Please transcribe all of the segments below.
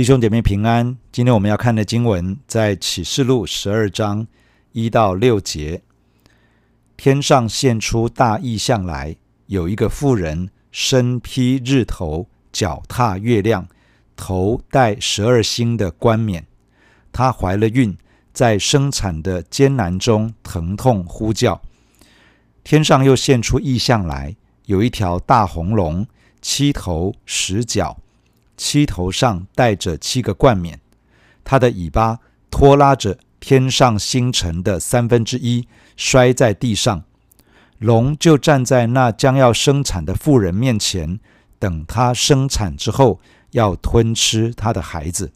弟兄姐妹平安，今天我们要看的经文在启示录十二章一到六节。天上现出大异象来，有一个妇人身披日头，脚踏月亮，头戴十二星的冠冕。她怀了孕，在生产的艰难中疼痛呼叫。天上又现出异象来，有一条大红龙，七头十脚。七头上戴着七个冠冕，它的尾巴拖拉着天上星辰的三分之一，摔在地上。龙就站在那将要生产的妇人面前，等她生产之后，要吞吃她的孩子。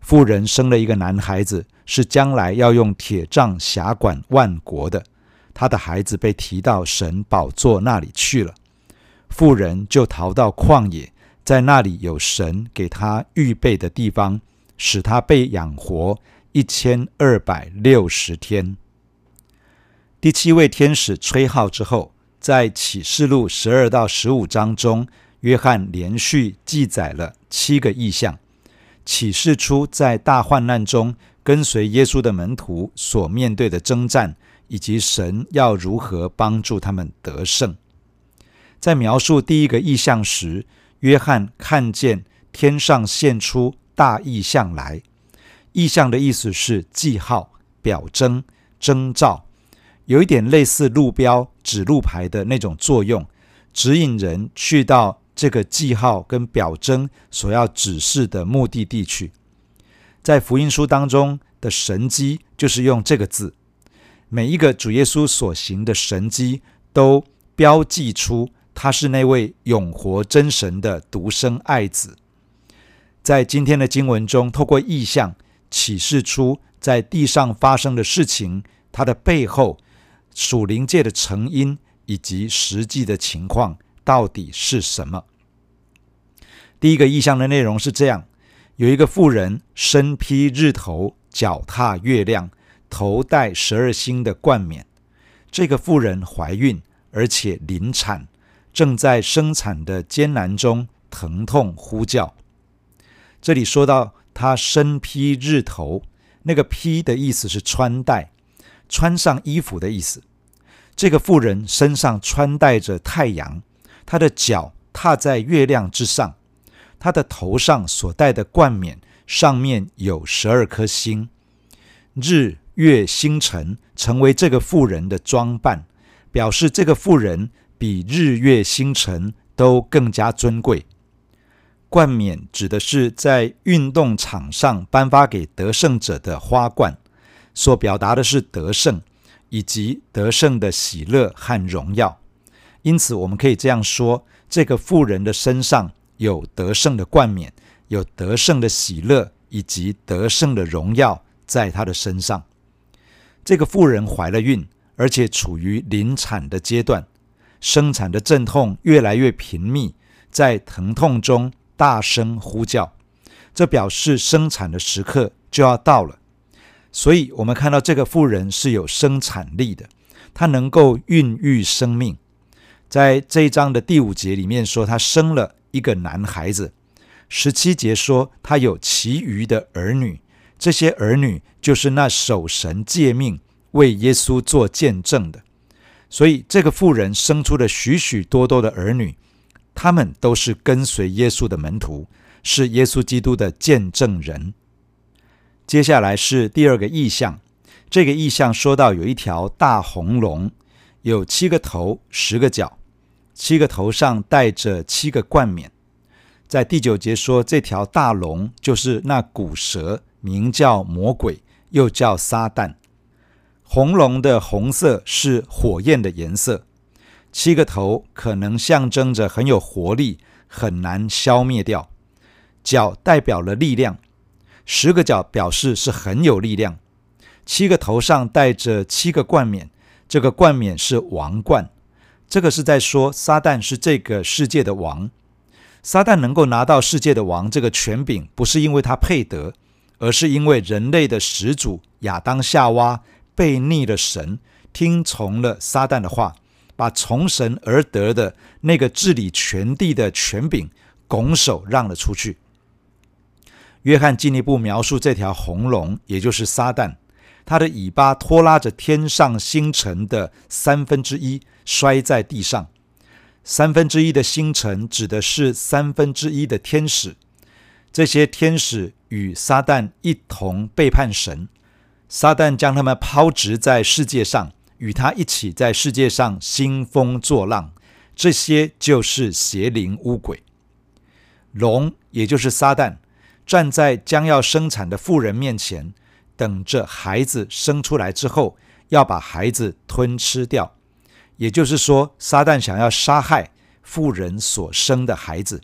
妇人生了一个男孩子，是将来要用铁杖辖管万国的。他的孩子被提到神宝座那里去了，妇人就逃到旷野。在那里有神给他预备的地方，使他被养活一千二百六十天。第七位天使吹号之后，在启示录十二到十五章中，约翰连续记载了七个异象，启示出在大患难中跟随耶稣的门徒所面对的征战，以及神要如何帮助他们得胜。在描述第一个异象时，约翰看见天上现出大异象来，异象的意思是记号、表征、征兆，有一点类似路标、指路牌的那种作用，指引人去到这个记号跟表征所要指示的目的地去。在福音书当中的神迹就是用这个字，每一个主耶稣所行的神迹都标记出。他是那位永活真神的独生爱子，在今天的经文中，透过意象启示出在地上发生的事情，它的背后属灵界的成因以及实际的情况到底是什么？第一个意象的内容是这样：有一个妇人身披日头，脚踏月亮，头戴十二星的冠冕。这个妇人怀孕，而且临产。正在生产的艰难中疼痛呼叫。这里说到他身披日头，那个“披”的意思是穿戴，穿上衣服的意思。这个妇人身上穿戴着太阳，她的脚踏在月亮之上，她的头上所戴的冠冕上面有十二颗星，日月星辰成为这个妇人的装扮，表示这个妇人。比日月星辰都更加尊贵。冠冕指的是在运动场上颁发给得胜者的花冠，所表达的是得胜以及得胜的喜乐和荣耀。因此，我们可以这样说：这个富人的身上有得胜的冠冕，有得胜的喜乐以及得胜的荣耀在他的身上。这个富人怀了孕，而且处于临产的阶段。生产的阵痛越来越频密，在疼痛中大声呼叫，这表示生产的时刻就要到了。所以，我们看到这个妇人是有生产力的，她能够孕育生命。在这一章的第五节里面说，她生了一个男孩子。十七节说，她有其余的儿女，这些儿女就是那守神诫命、为耶稣做见证的。所以，这个妇人生出了许许多多的儿女，他们都是跟随耶稣的门徒，是耶稣基督的见证人。接下来是第二个意象，这个意象说到有一条大红龙，有七个头、十个脚，七个头上戴着七个冠冕。在第九节说，这条大龙就是那古蛇，名叫魔鬼，又叫撒旦。红龙的红色是火焰的颜色，七个头可能象征着很有活力，很难消灭掉。脚代表了力量，十个脚表示是很有力量。七个头上戴着七个冠冕，这个冠冕是王冠，这个是在说撒旦是这个世界的王。撒旦能够拿到世界的王这个权柄，不是因为他配得，而是因为人类的始祖亚当夏娃。背逆了神，听从了撒旦的话，把从神而得的那个治理全地的权柄拱手让了出去。约翰进一步描述这条红龙，也就是撒旦，它的尾巴拖拉着天上星辰的三分之一摔在地上。三分之一的星辰指的是三分之一的天使，这些天使与撒旦一同背叛神，撒旦将他们抛掷在世界上，与他一起在世界上兴风作浪。这些就是邪灵污鬼。龙也就是撒旦，站在将要生产的妇人面前，等着孩子生出来之后，要把孩子吞吃掉。也就是说，撒旦想要杀害妇人所生的孩子。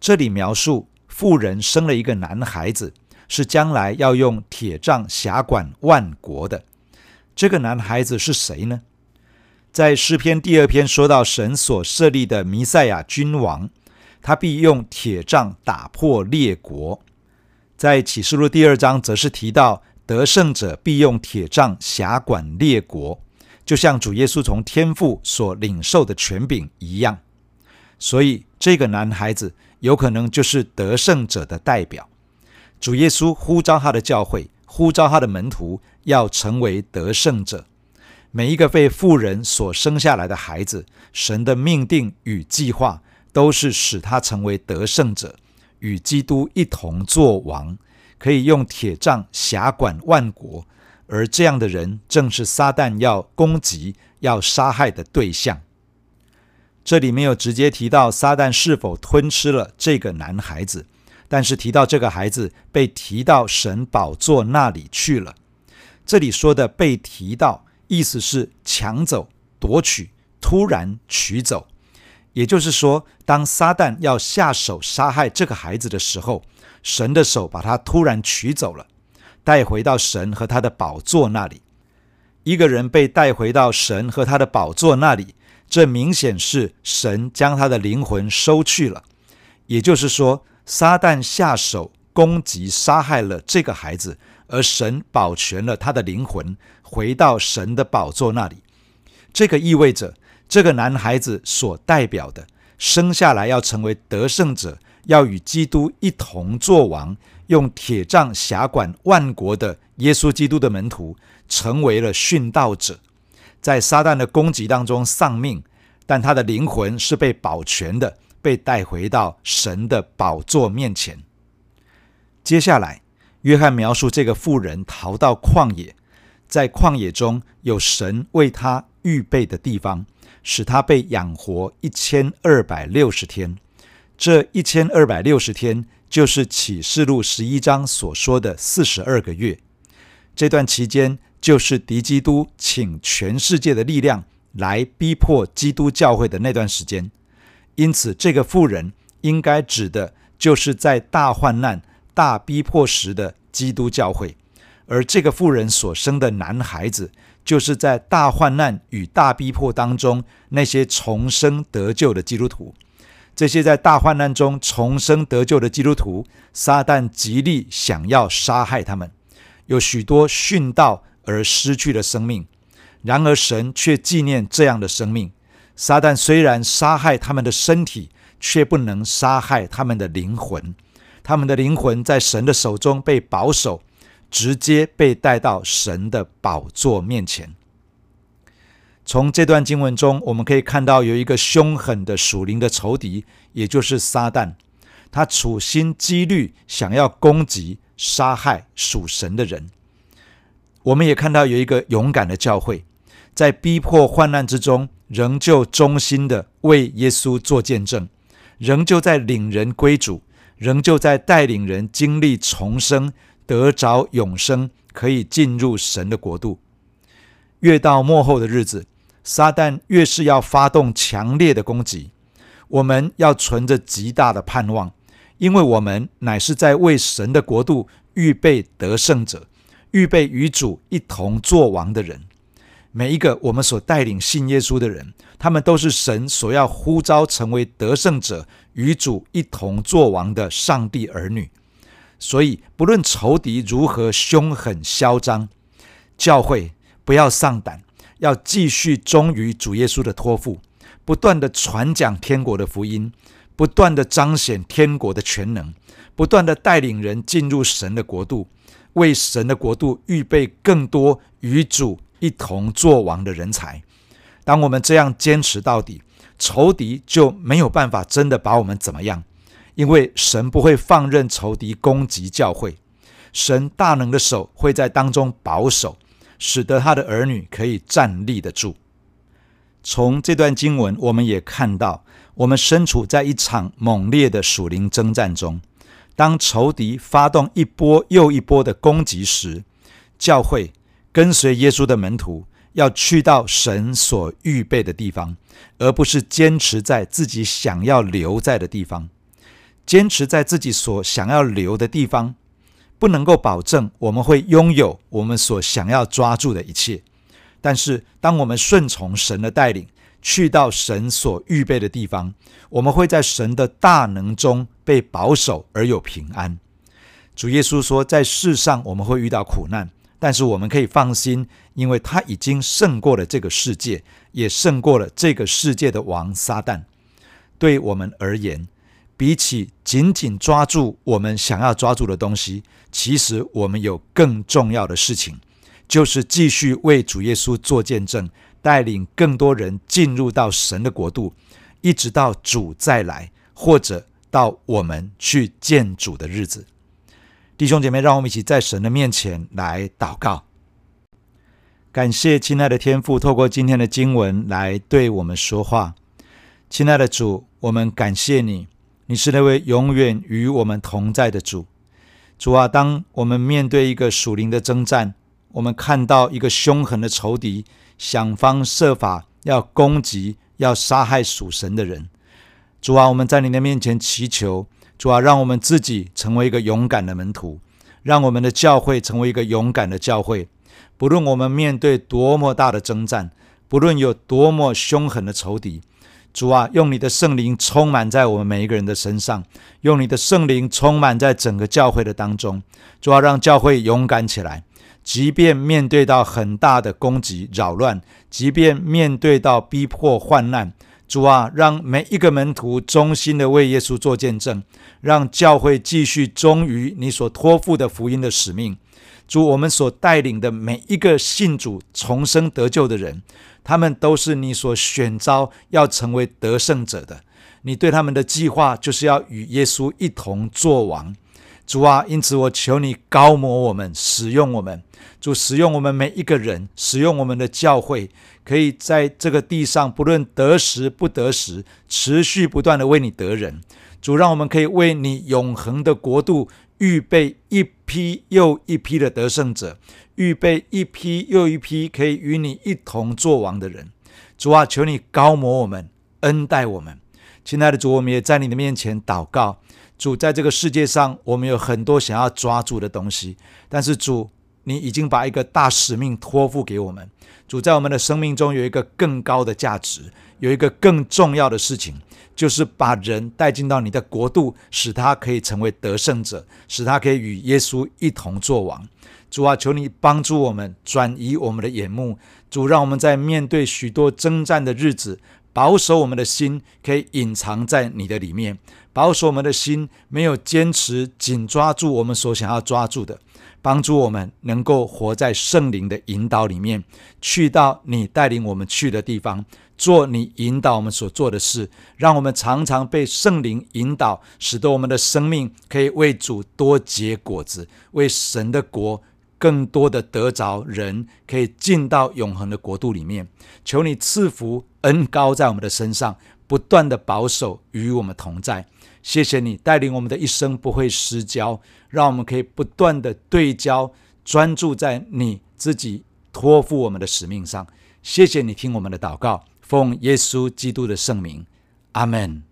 这里描述妇人生了一个男孩子，是将来要用铁杖辖管万国的。这个男孩子是谁呢？在诗篇第二篇说到神所设立的弥赛亚君王，他必用铁杖打破列国。在启示录第二章则是提到得胜者必用铁杖辖管列国。就像主耶稣从天父所领受的权柄一样，所以这个男孩子有可能就是得胜者的代表。主耶稣呼召他的教会，呼召他的门徒，要成为得胜者。每一个被妇人所生下来的孩子，神的命定与计划都是使他成为得胜者，与基督一同作王，可以用铁杖辖管万国。而这样的人，正是撒旦要攻击、要杀害的对象。这里没有直接提到撒旦是否吞吃了这个男孩子，但是提到这个孩子被提到神宝座那里去了。这里说的被提到，意思是抢走、夺取、突然取走。也就是说，当撒旦要下手杀害这个孩子的时候，神的手把他突然取走了。带回到神和他的宝座那里，一个人被带回到神和他的宝座那里，这明显是神将他的灵魂收去了。也就是说，撒旦下手攻击杀害了这个孩子，而神保全了他的灵魂，回到神的宝座那里。这个意味着，这个男孩子所代表的生下来要成为得胜者，要与基督一同作王。用铁杖辖管万国的耶稣基督的门徒，成为了殉道者，在撒旦的攻击当中丧命，但他的灵魂是被保全的，被带回到神的宝座面前。接下来，约翰描述这个妇人逃到旷野，在旷野中有神为他预备的地方，使他被养活一千二百六十天。这一千二百六十天。就是启示录十一章所说的四十二个月，这段期间就是敌基督请全世界的力量来逼迫基督教会的那段时间。因此，这个妇人应该指的就是在大患难、大逼迫时的基督教会，而这个妇人所生的男孩子，就是在大患难与大逼迫当中那些重生得救的基督徒。这些在大患难中重生得救的基督徒，撒旦极力想要杀害他们，有许多殉道而失去了生命。然而神却纪念这样的生命。撒旦虽然杀害他们的身体，却不能杀害他们的灵魂。他们的灵魂在神的手中被保守，直接被带到神的宝座面前。从这段经文中，我们可以看到有一个凶狠的属灵的仇敌，也就是撒旦。他处心积虑想要攻击、杀害属神的人。我们也看到有一个勇敢的教会，在逼迫患难之中，仍旧忠心的为耶稣做见证，仍旧在领人归主，仍旧在带领人经历重生、得着永生，可以进入神的国度。越到末后的日子，撒旦越是要发动强烈的攻击，我们要存着极大的盼望，因为我们乃是在为神的国度预备得胜者，预备与主一同作王的人。每一个我们所带领信耶稣的人，他们都是神所要呼召成为得胜者，与主一同作王的上帝儿女。所以，不论仇敌如何凶狠嚣张，教会不要丧胆。要继续忠于主耶稣的托付，不断地传讲天国的福音，不不断的彰显天国的全能，不断的带领人进入神的国度，为神的国度预备更多与主一同作王的人才。当我们这样坚持到底，仇敌就没有办法真的把我们怎么样，因为神不会放任仇敌攻击教会，神大能的手会在当中保守，使得他的儿女可以站立得住。从这段经文，我们也看到，我们身处在一场猛烈的属灵征战中。当仇敌发动一波又一波的攻击时，教会跟随耶稣的门徒要去到神所预备的地方，而不是坚持在自己想要留在的地方。坚持在自己所想要留的地方，不能够保证我们会拥有我们所想要抓住的一切。但是，当我们顺从神的带领，去到神所预备的地方，我们会在神的大能中被保守而有平安。主耶稣说，在世上我们会遇到苦难，但是我们可以放心，因为他已经胜过了这个世界，也胜过了这个世界的王撒旦。对我们而言，比起紧紧抓住我们想要抓住的东西，其实我们有更重要的事情。就是继续为主耶稣做见证，带领更多人进入到神的国度，一直到主再来，或者到我们去见主的日子。弟兄姐妹，让我们一起在神的面前来祷告，感谢亲爱的天父，透过今天的经文来对我们说话。亲爱的主，我们感谢你，你是那位永远与我们同在的主。主啊，当我们面对一个属灵的征战，我们看到一个凶狠的仇敌，想方设法要攻击、要杀害属神的人。主啊，我们在你的面前祈求，主啊，让我们自己成为一个勇敢的门徒，让我们的教会成为一个勇敢的教会。不论我们面对多么大的征战，不论有多么凶狠的仇敌，主啊，用你的圣灵充满在我们每一个人的身上，用你的圣灵充满在整个教会的当中。主啊，让教会勇敢起来。即便面对到很大的攻击扰乱，即便面对到逼迫患难，主啊，让每一个门徒忠心的为耶稣做见证，让教会继续忠于你所托付的福音的使命。主，我们所带领的每一个信主重生得救的人，他们都是你所选召要成为得胜者的。你对他们的计划就是要与耶稣一同作王。主啊，因此我求你膏抹我们，使用我们。主使用我们每一个人，使用我们的教会，可以在这个地上，不论得时不得时，持续不断的为你得人。主让我们可以为你永恒的国度预备一批又一批的得胜者，预备一批又一批可以与你一同作王的人。主啊，求你膏抹我们，恩待我们。亲爱的主，我们也在你的面前祷告。主，在这个世界上，我们有很多想要抓住的东西，但是主，你已经把一个大使命托付给我们。主，在我们的生命中有一个更高的价值，有一个更重要的事情，就是把人带进到你的国度，使他可以成为得胜者，使他可以与耶稣一同作王。主啊，求你帮助我们转移我们的眼目。主，让我们在面对许多征战的日子，保守我们的心，可以隐藏在你的里面。保守我们的心，没有坚持紧抓住我们所想要抓住的，帮助我们能够活在圣灵的引导里面，去到你带领我们去的地方，做你引导我们所做的事，让我们常常被圣灵引导，使得我们的生命可以为主多结果子，为神的国更多的得着人，可以进到永恒的国度里面。求你赐福恩高在我们的身上，不断的保守与我们同在。谢谢你带领我们的一生不会失焦，让我们可以不断的对焦，专注在你自己托付我们的使命上。谢谢你听我们的祷告，奉耶稣基督的圣名，阿门。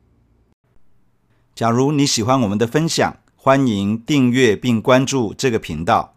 假如你喜欢我们的分享，欢迎订阅并关注这个频道。